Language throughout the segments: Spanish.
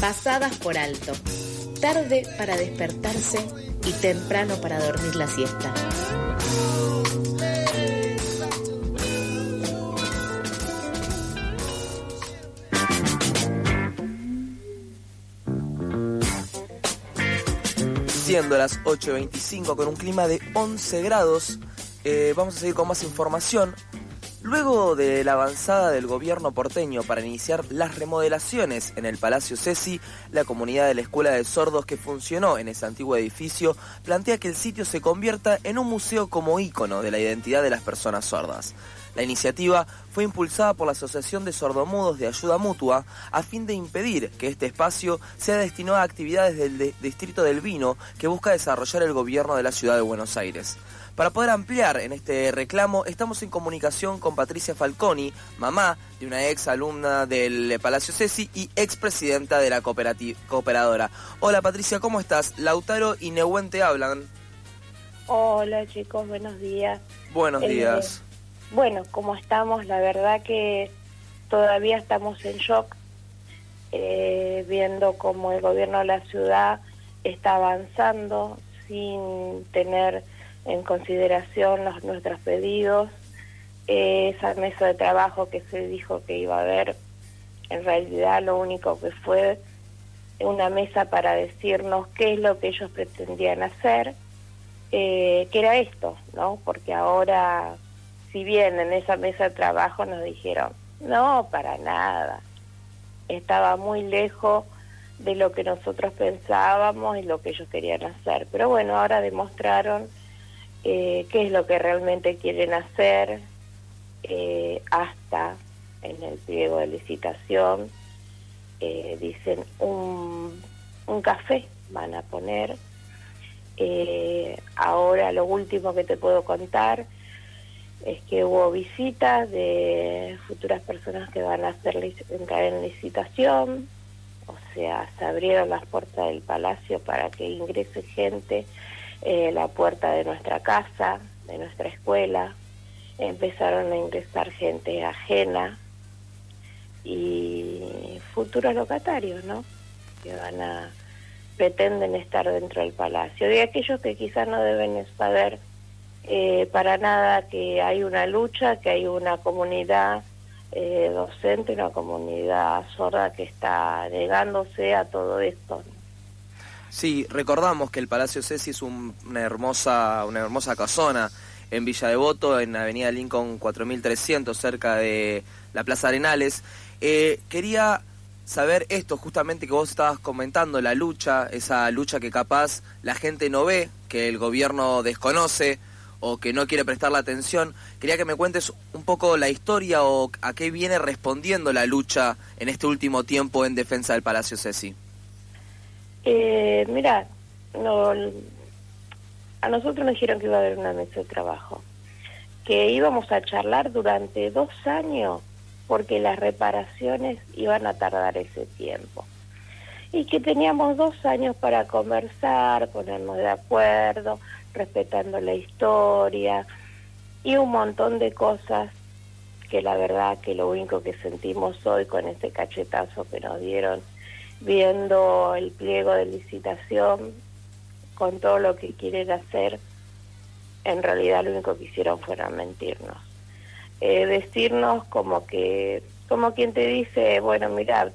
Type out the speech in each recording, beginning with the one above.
pasadas por alto, tarde para despertarse y temprano para dormir la siesta. Siendo las 8.25 con un clima de 11 grados, eh, vamos a seguir con más información. Luego de la avanzada del gobierno porteño para iniciar las remodelaciones en el Palacio Ceci, la comunidad de la Escuela de Sordos que funcionó en ese antiguo edificio plantea que el sitio se convierta en un museo como ícono de la identidad de las personas sordas. La iniciativa fue impulsada por la Asociación de Sordomudos de Ayuda Mutua a fin de impedir que este espacio sea destinado a actividades del Distrito del Vino que busca desarrollar el gobierno de la ciudad de Buenos Aires. Para poder ampliar en este reclamo, estamos en comunicación con Patricia Falconi, mamá de una ex alumna del Palacio Ceci y ex presidenta de la cooperadora. Hola Patricia, ¿cómo estás? Lautaro y Nehuen te hablan. Hola chicos, buenos días. Buenos eh, días. Bueno, como estamos, la verdad que todavía estamos en shock, eh, viendo cómo el gobierno de la ciudad está avanzando sin tener en consideración los, nuestros pedidos. Esa mesa de trabajo que se dijo que iba a haber, en realidad lo único que fue una mesa para decirnos qué es lo que ellos pretendían hacer, eh, que era esto, ¿no? Porque ahora, si bien en esa mesa de trabajo nos dijeron, no, para nada, estaba muy lejos de lo que nosotros pensábamos y lo que ellos querían hacer. Pero bueno, ahora demostraron eh, qué es lo que realmente quieren hacer, eh, hasta en el pliego de licitación eh, dicen un, un, café van a poner. ahora lo último que te puedo contar es que hubo visitas de futuras personas que van a hacer entrar en licitación, o sea, se abrieron las puertas del palacio para que ingrese gente eh, la puerta de nuestra casa, de nuestra escuela, empezaron a ingresar gente ajena y futuros locatarios, ¿no? Que van a pretenden estar dentro del palacio. Y aquellos que quizás no deben saber eh, para nada que hay una lucha, que hay una comunidad eh, docente, una comunidad sorda que está negándose a todo esto. Sí, recordamos que el Palacio Ceci es una hermosa una hermosa casona en Villa Devoto, en Avenida Lincoln 4300, cerca de la Plaza Arenales. Eh, quería saber esto justamente que vos estabas comentando, la lucha, esa lucha que capaz la gente no ve, que el gobierno desconoce o que no quiere prestar la atención. Quería que me cuentes un poco la historia o a qué viene respondiendo la lucha en este último tiempo en defensa del Palacio Ceci. Eh, mira, a nosotros nos dijeron que iba a haber una mesa de trabajo, que íbamos a charlar durante dos años porque las reparaciones iban a tardar ese tiempo. Y que teníamos dos años para conversar, ponernos de acuerdo, respetando la historia y un montón de cosas que la verdad que lo único que sentimos hoy con ese cachetazo que nos dieron viendo el pliego de licitación con todo lo que quieren hacer, en realidad lo único que hicieron fueron mentirnos. Eh, decirnos como que, como quien te dice, bueno, mira,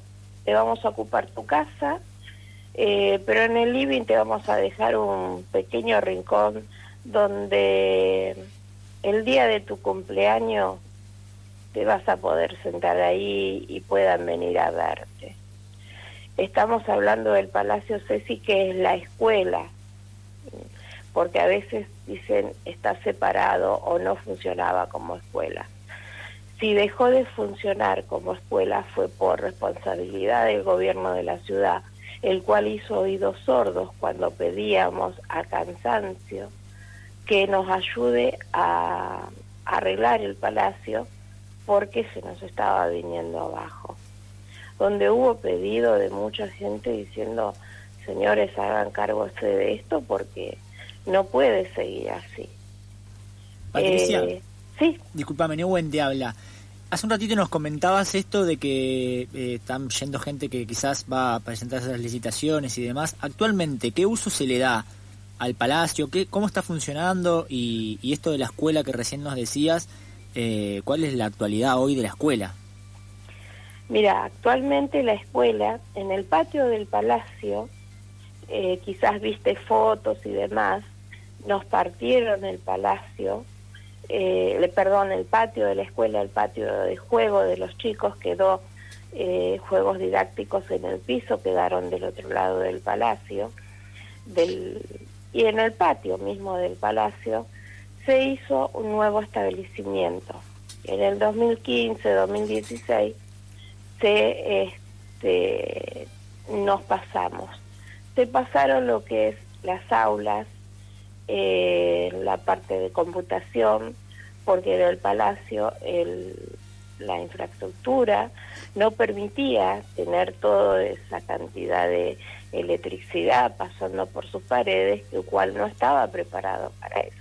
te vamos a ocupar tu casa, eh, pero en el living te vamos a dejar un pequeño rincón donde el día de tu cumpleaños te vas a poder sentar ahí y puedan venir a verte. Estamos hablando del Palacio Ceci, que es la escuela, porque a veces dicen está separado o no funcionaba como escuela. Si dejó de funcionar como escuela fue por responsabilidad del gobierno de la ciudad, el cual hizo oídos sordos cuando pedíamos a cansancio que nos ayude a arreglar el palacio porque se nos estaba viniendo abajo donde hubo pedido de mucha gente diciendo, señores, hagan cargo de esto porque no puede seguir así. Patricia. Eh, sí. Disculpame, Nehuen te habla. Hace un ratito nos comentabas esto de que eh, están yendo gente que quizás va a presentar esas licitaciones y demás. Actualmente, ¿qué uso se le da al palacio? ¿Qué, ¿Cómo está funcionando? Y, esto de la escuela que recién nos decías, eh, ¿cuál es la actualidad hoy de la escuela? Mira, actualmente la escuela, en el patio del palacio, eh, quizás viste fotos y demás, nos partieron el palacio, eh, perdón, el patio de la escuela, el patio de juego de los chicos quedó eh, juegos didácticos en el piso, quedaron del otro lado del palacio, del, y en el patio mismo del palacio se hizo un nuevo establecimiento. En el 2015-2016 se este, nos pasamos. Se pasaron lo que es las aulas, eh, la parte de computación, porque en el palacio la infraestructura no permitía tener toda esa cantidad de electricidad pasando por sus paredes, el cual no estaba preparado para eso.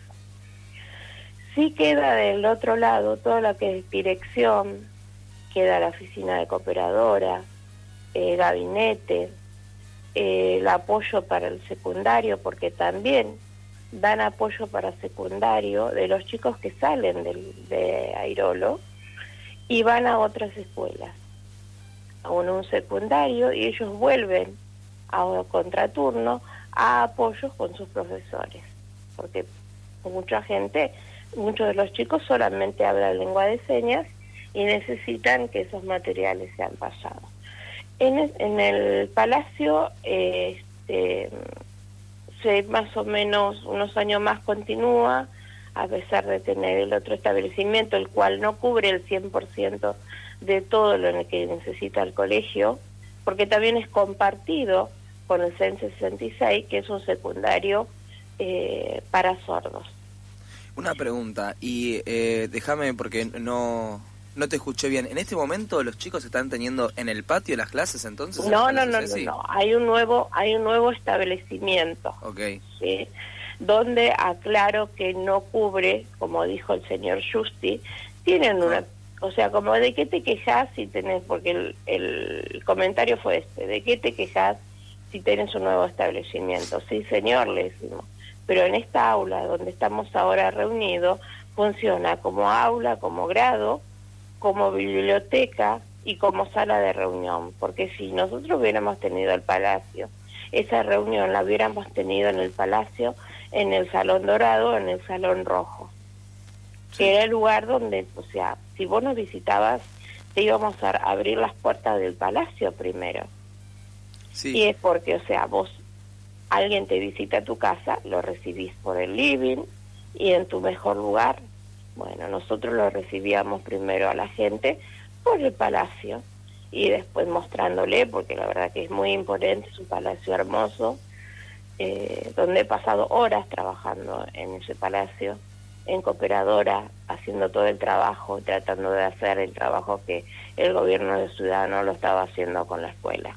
Sí queda del otro lado todo lo que es dirección, queda la oficina de cooperadora, eh, gabinete, eh, el apoyo para el secundario, porque también dan apoyo para secundario de los chicos que salen de Airolo y van a otras escuelas, a un, secundario, y ellos vuelven a un contraturno a apoyos con sus profesores, porque mucha gente, muchos de los chicos solamente hablan lengua de señas y necesitan que esos materiales sean pasados. En el, en el palacio, este, se más o menos unos años más continúa, a pesar de tener el otro establecimiento, el cual no cubre el 100% de todo lo que necesita el colegio, porque también es compartido con el CEN 66, que es un secundario eh, para sordos. Una pregunta, y eh, déjame porque no, no te escuché bien. ¿En este momento los chicos están teniendo en el patio las clases entonces? No, no, no, no, no, Hay un nuevo, hay un nuevo establecimiento. Ok. ¿sí? Donde aclaro que no cubre, como dijo el señor Justi, tienen una, o sea, como de qué te quejas si tenés, porque el, el comentario fue este, de qué te quejas si tenés un nuevo establecimiento. Sí, señor, le decimos. Pero en esta aula donde estamos ahora reunidos, funciona como aula, como grado, como biblioteca y como sala de reunión, porque si nosotros hubiéramos tenido el palacio, esa reunión la hubiéramos tenido en el palacio, en el salón dorado, en el salón rojo, que era el lugar donde, o sea, si vos nos visitabas, te íbamos a abrir las puertas del palacio primero. Y es porque, o sea, vos, alguien te visita a tu casa, lo recibís por el living y en tu mejor lugar bueno, nosotros lo recibíamos primero a la gente por el palacio y después mostrándole, porque la verdad que es muy imponente, es un palacio hermoso, eh, donde he pasado horas trabajando en ese palacio, en cooperadora, haciendo todo el trabajo, tratando de hacer el trabajo que el gobierno de Ciudadano lo estaba haciendo con la escuela.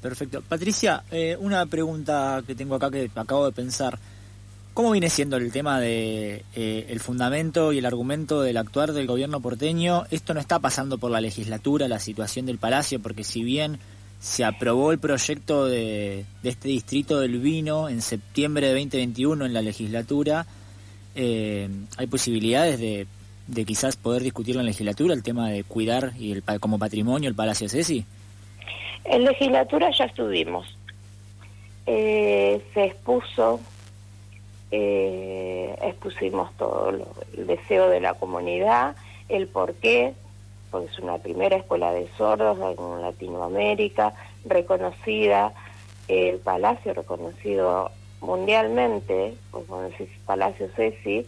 Perfecto. Patricia, eh, una pregunta que tengo acá que acabo de pensar. ¿Cómo viene siendo el tema de eh, el fundamento y el argumento del actuar del gobierno porteño? Esto no está pasando por la legislatura, la situación del Palacio, porque si bien se aprobó el proyecto de, este distrito del vino en septiembre de 2021 en la legislatura, eh, hay posibilidades de, quizás poder discutir en la legislatura el tema de cuidar y el, como patrimonio el Palacio Ceci. En legislatura ya estuvimos. Eh, se expuso eh, expusimos todo el deseo de la comunidad, el por qué, porque es una primera escuela de sordos en Latinoamérica, reconocida, el Palacio reconocido mundialmente, como decís Palacio Ceci,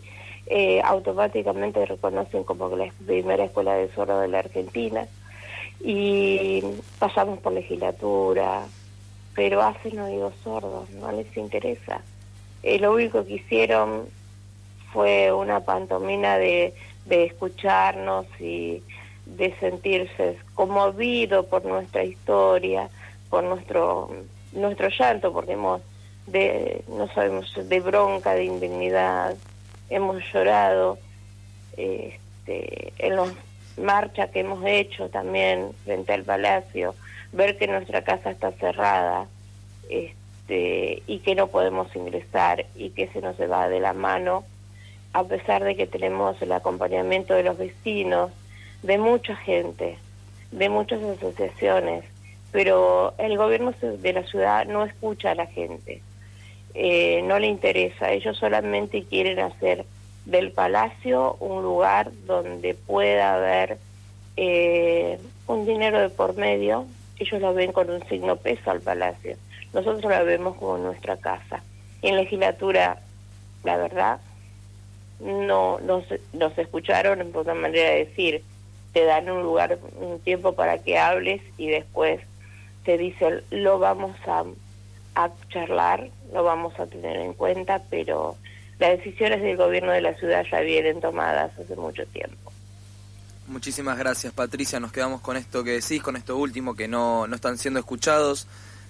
eh, automáticamente reconocen como la primera escuela de sordos de la Argentina y pasamos por legislatura, pero hacen oídos sordos, no les interesa. Eh, lo único que hicieron fue una pantomina de, escucharnos y de sentirse conmovido por nuestra historia, por nuestro nuestro llanto, porque hemos de, no sabemos, de bronca, de indignidad, hemos llorado este, en los marcha que hemos hecho también frente al palacio, ver que nuestra casa está cerrada este, y que no podemos ingresar y que se nos va de la mano, a pesar de que tenemos el acompañamiento de los vecinos, de mucha gente, de muchas asociaciones, pero el gobierno de la ciudad no escucha a la gente, eh, no le interesa, ellos solamente quieren hacer del palacio un lugar donde pueda haber eh, un dinero de por medio, ellos lo ven con un signo peso al palacio, nosotros lo vemos como nuestra casa. En legislatura, la verdad, no nos, nos escucharon por una manera de decir, te dan un lugar, un tiempo para que hables y después te dicen, lo vamos a, a charlar, lo vamos a tener en cuenta, pero las decisiones del gobierno de la ciudad ya vienen tomadas hace mucho tiempo. Muchísimas gracias, Patricia. Nos quedamos con esto que decís, con esto último, que no, no están siendo escuchados,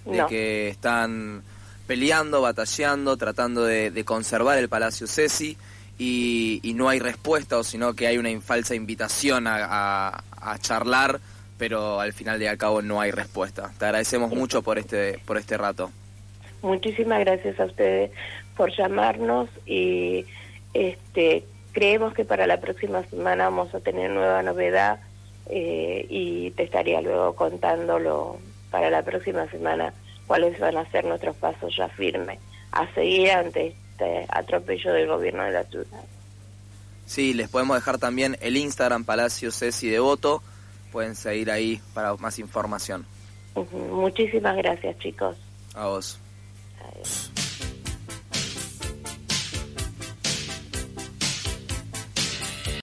de que están peleando, batallando, tratando de, conservar el Palacio Ceci y, no hay respuesta, o sino que hay una falsa invitación a, charlar, pero al final de al cabo no hay respuesta. Te agradecemos mucho por este, por este rato. Muchísimas gracias a ustedes por llamarnos y este creemos que para la próxima semana vamos a tener nueva novedad eh, y te estaría luego contándolo para la próxima semana cuáles van a ser nuestros pasos ya firmes a seguir ante este atropello del gobierno de la ciudad. Sí, les podemos dejar también el Instagram Palacio Ceci Devoto, pueden seguir ahí para más información. Muchísimas gracias chicos. A vos. Adiós.